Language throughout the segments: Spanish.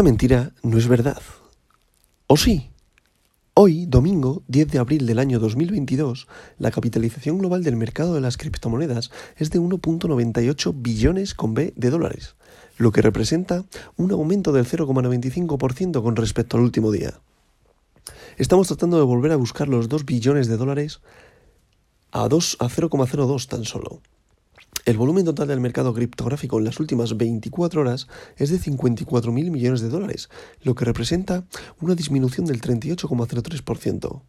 Esta mentira no es verdad. ¿O sí? Hoy, domingo 10 de abril del año 2022, la capitalización global del mercado de las criptomonedas es de 1.98 billones con B de dólares, lo que representa un aumento del 0,95% con respecto al último día. Estamos tratando de volver a buscar los 2 billones de dólares a, 2, a 0,02 tan solo. El volumen total del mercado criptográfico en las últimas 24 horas es de 54.000 millones de dólares, lo que representa una disminución del 38,03%.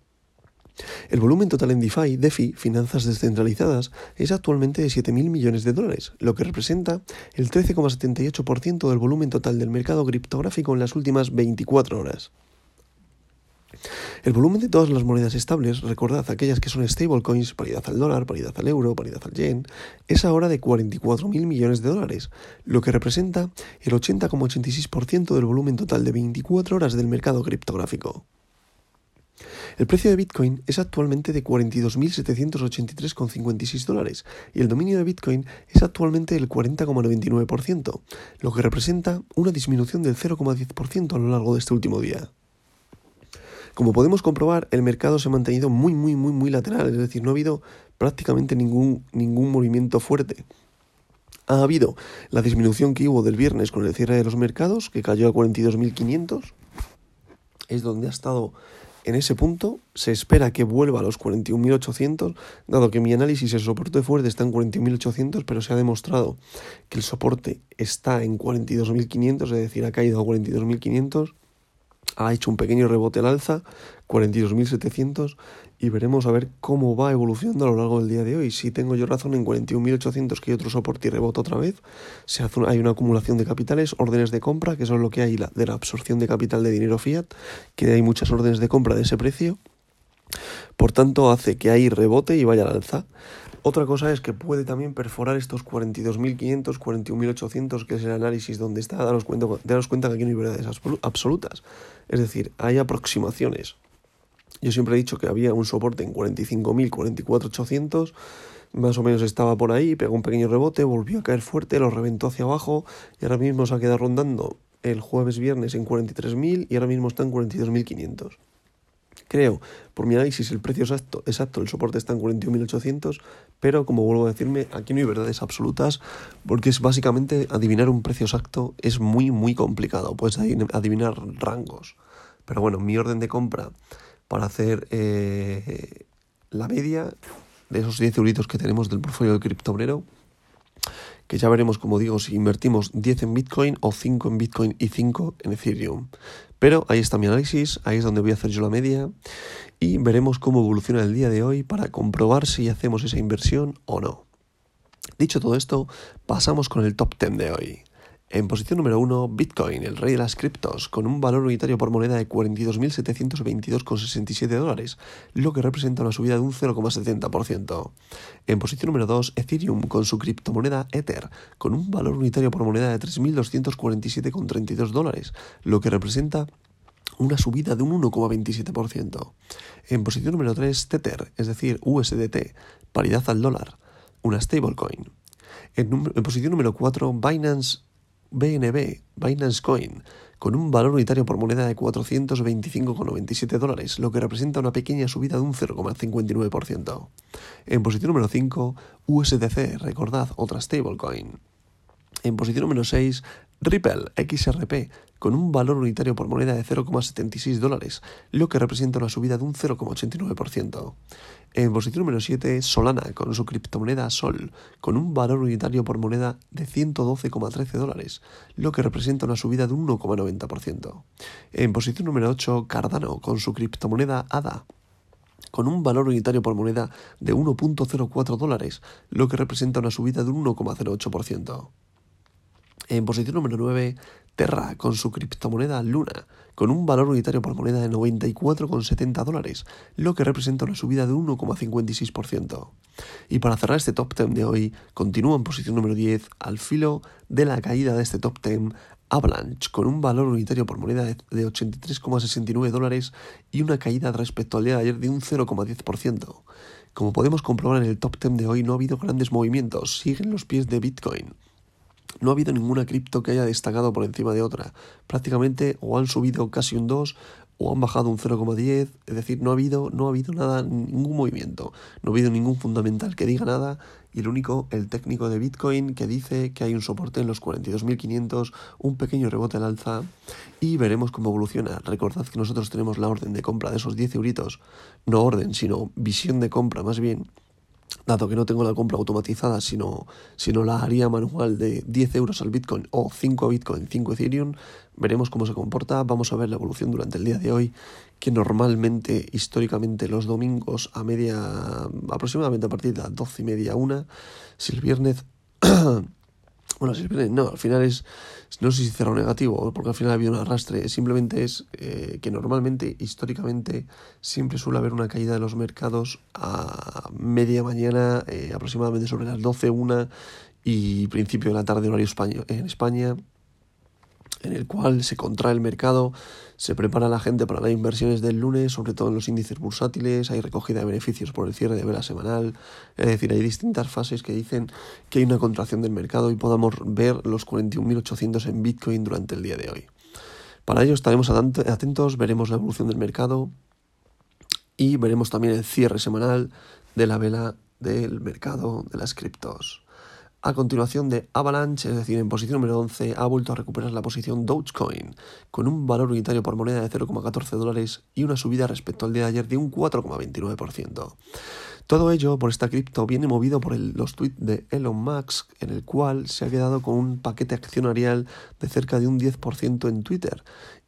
El volumen total en DeFi, DeFi, finanzas descentralizadas, es actualmente de 7.000 millones de dólares, lo que representa el 13,78% del volumen total del mercado criptográfico en las últimas 24 horas. El volumen de todas las monedas estables, recordad aquellas que son stablecoins, paridad al dólar, paridad al euro, paridad al yen, es ahora de 44.000 millones de dólares, lo que representa el 80,86% del volumen total de 24 horas del mercado criptográfico. El precio de Bitcoin es actualmente de 42.783,56 dólares y el dominio de Bitcoin es actualmente del 40,99%, lo que representa una disminución del 0,10% a lo largo de este último día. Como podemos comprobar, el mercado se ha mantenido muy, muy, muy, muy lateral, es decir, no ha habido prácticamente ningún, ningún movimiento fuerte. Ha habido la disminución que hubo del viernes con el cierre de los mercados, que cayó a 42.500, es donde ha estado en ese punto. Se espera que vuelva a los 41.800, dado que mi análisis, el soporte fuerte está en 41.800, pero se ha demostrado que el soporte está en 42.500, es decir, ha caído a 42.500 ha hecho un pequeño rebote al alza, 42.700, y veremos a ver cómo va evolucionando a lo largo del día de hoy. Si tengo yo razón en 41.800 que hay otro soporte y rebota otra vez, se hace hay una acumulación de capitales, órdenes de compra, que son lo que hay de la absorción de capital de dinero fiat, que hay muchas órdenes de compra de ese precio. Por tanto, hace que ahí rebote y vaya al alza. Otra cosa es que puede también perforar estos 42.500, 41.800, que es el análisis donde está, daros cuenta, daros cuenta que aquí no hay verdades absolutas. Es decir, hay aproximaciones. Yo siempre he dicho que había un soporte en 45.000, 44.800, más o menos estaba por ahí, pegó un pequeño rebote, volvió a caer fuerte, lo reventó hacia abajo y ahora mismo se ha quedado rondando el jueves viernes en 43.000 y ahora mismo está en 42.500. Creo, por mi análisis, el precio exacto, exacto el soporte está en 41.800, pero como vuelvo a decirme, aquí no hay verdades absolutas, porque es básicamente adivinar un precio exacto es muy, muy complicado. Puedes adivinar rangos. Pero bueno, mi orden de compra para hacer eh, la media de esos 10 euritos que tenemos del portfolio de criptobrero, que ya veremos, como digo, si invertimos 10 en Bitcoin o 5 en Bitcoin y 5 en Ethereum. Pero ahí está mi análisis, ahí es donde voy a hacer yo la media y veremos cómo evoluciona el día de hoy para comprobar si hacemos esa inversión o no. Dicho todo esto, pasamos con el top 10 de hoy. En posición número 1, Bitcoin, el rey de las criptos, con un valor unitario por moneda de 42.722,67 dólares, lo que representa una subida de un 0,70%. En posición número 2, Ethereum, con su criptomoneda Ether, con un valor unitario por moneda de 3.247,32 dólares, lo que representa una subida de un 1,27%. En posición número 3, Tether, es decir, USDT, paridad al dólar, una stablecoin. En, en posición número 4, Binance BNB, Binance Coin, con un valor unitario por moneda de 425,97 dólares, lo que representa una pequeña subida de un 0,59%. En posición número 5, USDC, recordad, otra stablecoin. En posición número 6, Ripple XRP, con un valor unitario por moneda de 0,76 dólares, lo que representa una subida de un 0,89%. En posición número 7, Solana, con su criptomoneda Sol, con un valor unitario por moneda de 112,13 dólares, lo que representa una subida de un 1,90%. En posición número 8, Cardano, con su criptomoneda ADA, con un valor unitario por moneda de 1.04 dólares, lo que representa una subida de un 1,08%. En posición número 9, Terra, con su criptomoneda Luna, con un valor unitario por moneda de 94,70 dólares, lo que representa una subida de 1,56%. Y para cerrar este top 10 de hoy, continúa en posición número 10, al filo de la caída de este top 10, Avalanche, con un valor unitario por moneda de 83,69 dólares y una caída respecto al día de ayer de un 0,10%. Como podemos comprobar en el top 10 de hoy, no ha habido grandes movimientos, siguen los pies de Bitcoin. No ha habido ninguna cripto que haya destacado por encima de otra. Prácticamente o han subido casi un 2 o han bajado un 0,10, es decir, no ha habido no ha habido nada ningún movimiento, no ha habido ningún fundamental que diga nada. Y el único el técnico de Bitcoin que dice que hay un soporte en los 42.500, un pequeño rebote al alza. Y veremos cómo evoluciona. Recordad que nosotros tenemos la orden de compra de esos 10 euritos, no orden, sino visión de compra más bien dado que no tengo la compra automatizada, sino, sino la haría manual de 10 euros al Bitcoin o 5 Bitcoin, 5 Ethereum, veremos cómo se comporta, vamos a ver la evolución durante el día de hoy, que normalmente, históricamente, los domingos a media, aproximadamente a partir de las 12 y media, una, si el viernes Bueno, no, al final es, no sé si cerrado negativo, porque al final ha habido un arrastre, simplemente es eh, que normalmente, históricamente, siempre suele haber una caída de los mercados a media mañana, eh, aproximadamente sobre las 12, una y principio de la tarde horario español, en España, en el cual se contrae el mercado, se prepara la gente para las inversiones del lunes, sobre todo en los índices bursátiles, hay recogida de beneficios por el cierre de vela semanal, es decir, hay distintas fases que dicen que hay una contracción del mercado y podamos ver los 41.800 en Bitcoin durante el día de hoy. Para ello estaremos atentos, veremos la evolución del mercado y veremos también el cierre semanal de la vela del mercado de las criptos. A continuación de Avalanche, es decir, en posición número 11, ha vuelto a recuperar la posición Dogecoin, con un valor unitario por moneda de 0,14 dólares y una subida respecto al día de ayer de un 4,29%. Todo ello por esta cripto viene movido por los tweets de Elon Musk, en el cual se ha quedado con un paquete accionarial de cerca de un 10% en Twitter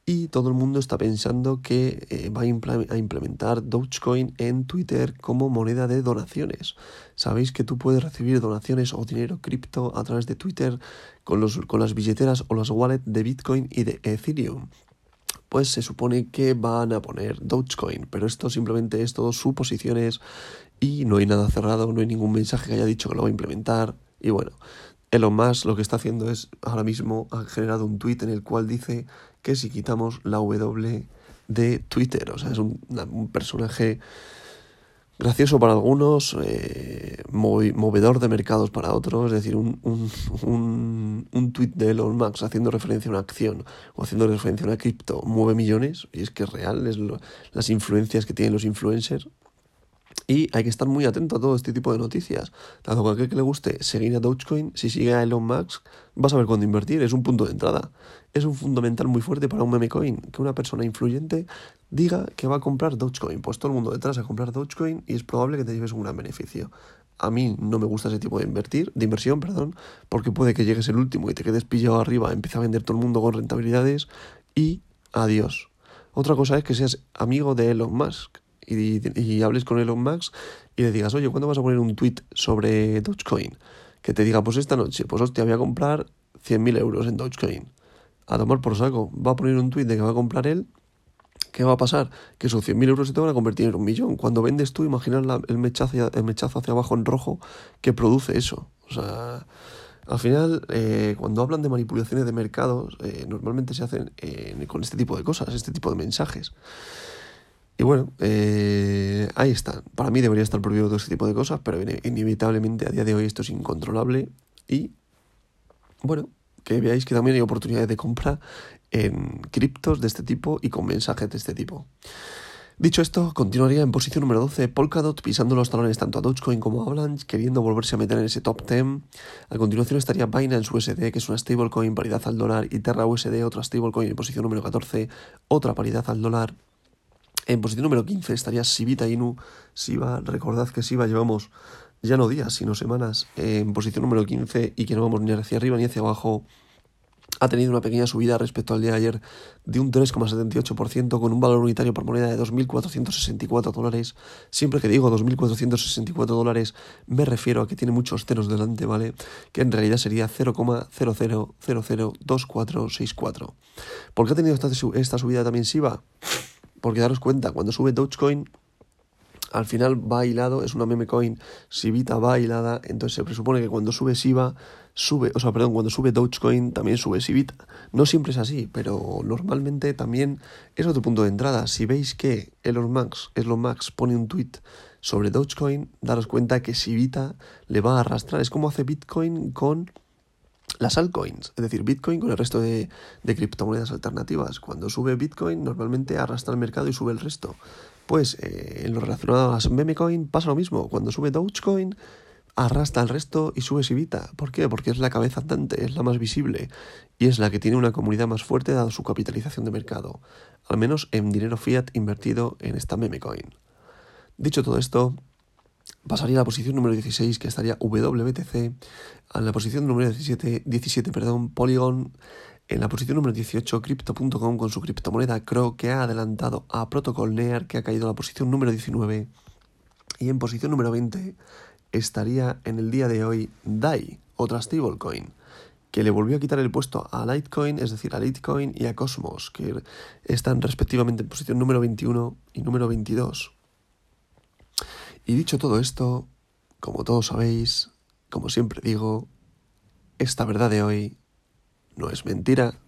y todo el mundo está pensando que eh, va a implementar Dogecoin en Twitter como moneda de donaciones. Sabéis que tú puedes recibir donaciones o dinero cripto a través de Twitter con, los, con las billeteras o las wallets de Bitcoin y de Ethereum. Pues se supone que van a poner Dogecoin, pero esto simplemente es todo suposiciones y no hay nada cerrado, no hay ningún mensaje que haya dicho que lo va a implementar. Y bueno, Elon Musk lo que está haciendo es, ahora mismo ha generado un tweet en el cual dice que si quitamos la W de Twitter, o sea, es un, personaje gracioso para algunos, eh, movedor de mercados para otros, es decir, un, un, un, tweet de Elon Musk haciendo referencia a una acción o haciendo referencia a una cripto mueve millones, y es que es real, es las influencias que tienen los influencers, y hay que estar muy atento a todo este tipo de noticias. Que a aquel que le guste seguir a Dogecoin, si sigue a Elon Musk, vas a ver cuándo invertir. Es un punto de entrada. Es un fundamental muy fuerte para un meme coin. Que una persona influyente diga que va a comprar Dogecoin. Pues todo el mundo detrás a comprar Dogecoin y es probable que te lleves un gran beneficio. A mí no me gusta ese tipo de invertir, de inversión, perdón, porque puede que llegues el último y te quedes pillado arriba, empieza a vender todo el mundo con rentabilidades y adiós. Otra cosa es que seas amigo de Elon Musk y, hables con Elon Musk y le digas, oye, ¿cuándo vas a poner un tweet sobre Dogecoin? Que te diga, pues esta noche, pues hostia, voy a comprar 100.000 euros en Dogecoin. A tomar por saco. Va a poner un tweet de que va a comprar él. ¿Qué va a pasar? Que esos 100.000 euros se te van a convertir en un millón. Cuando vendes tú, imaginas el, mechazo, el mechazo hacia abajo en rojo que produce eso. O sea, al final, eh, cuando hablan de manipulaciones de mercados, eh, normalmente se hacen eh, con este tipo de cosas, este tipo de mensajes. Y bueno, eh, ahí está. Para mí debería estar prohibido todo ese tipo de cosas, pero inevitablemente a día de hoy esto es incontrolable. Y bueno, que veáis que también hay oportunidades de compra en criptos de este tipo y con mensajes de este tipo. Dicho esto, continuaría en posición número 12 Polkadot pisando los talones tanto a Dogecoin como a Avalanche, queriendo volverse a meter en ese top 10. A continuación estaría Binance USD, que es una stablecoin paridad al dólar, y Terra USD, otra stablecoin en posición número 14, otra paridad al dólar. En posición número 15 estaría Sibita Inu. Siba, recordad que Siba llevamos ya no días, sino semanas en posición número 15 y que no vamos ni hacia arriba ni hacia abajo. Ha tenido una pequeña subida respecto al día de ayer de un 3,78% con un valor unitario por moneda de 2.464 dólares. Siempre que digo 2.464 dólares me refiero a que tiene muchos ceros delante, ¿vale? Que en realidad sería 0,00002464. ¿Por qué ha tenido esta, subida también SIBA? Porque daros cuenta, cuando sube Dogecoin, al final va hilado, es una meme coin, Sibita va hilada, entonces se presupone que cuando sube Siba, sube, o sea, perdón, cuando sube Dogecoin también sube Sibita. No siempre es así, pero normalmente también es otro punto de entrada. Si veis que Elon Musk, Elon Musk pone un tweet sobre Dogecoin, daros cuenta que Sibita le va a arrastrar. Es como hace Bitcoin con las altcoins, es decir, Bitcoin con el resto de, criptomonedas alternativas. Cuando sube Bitcoin, normalmente arrastra el mercado y sube el resto. Pues eh, en lo relacionado a las memecoin pasa lo mismo. Cuando sube Dogecoin, arrastra el resto y sube Sivita. ¿Por qué? Porque es la cabeza andante, es la más visible y es la que tiene una comunidad más fuerte dado su capitalización de mercado, al menos en dinero fiat invertido en esta memecoin. Dicho todo esto, pasaría a la posición número 16, que estaría WBTC, a la posición número 17, 17 perdón, Polygon, en la posición número 18, Crypto.com con su criptomoneda CRO, que ha adelantado a Protocol NEAR, que ha caído a la posición número 19, y en posición número 20 estaría en el día de hoy DAI, otra stablecoin, que le volvió a quitar el puesto a Litecoin, es decir, a Litecoin y a Cosmos, que están respectivamente en posición número 21 y número 22. Y dicho todo esto, como todos sabéis, como siempre digo, esta verdad de hoy no es mentira,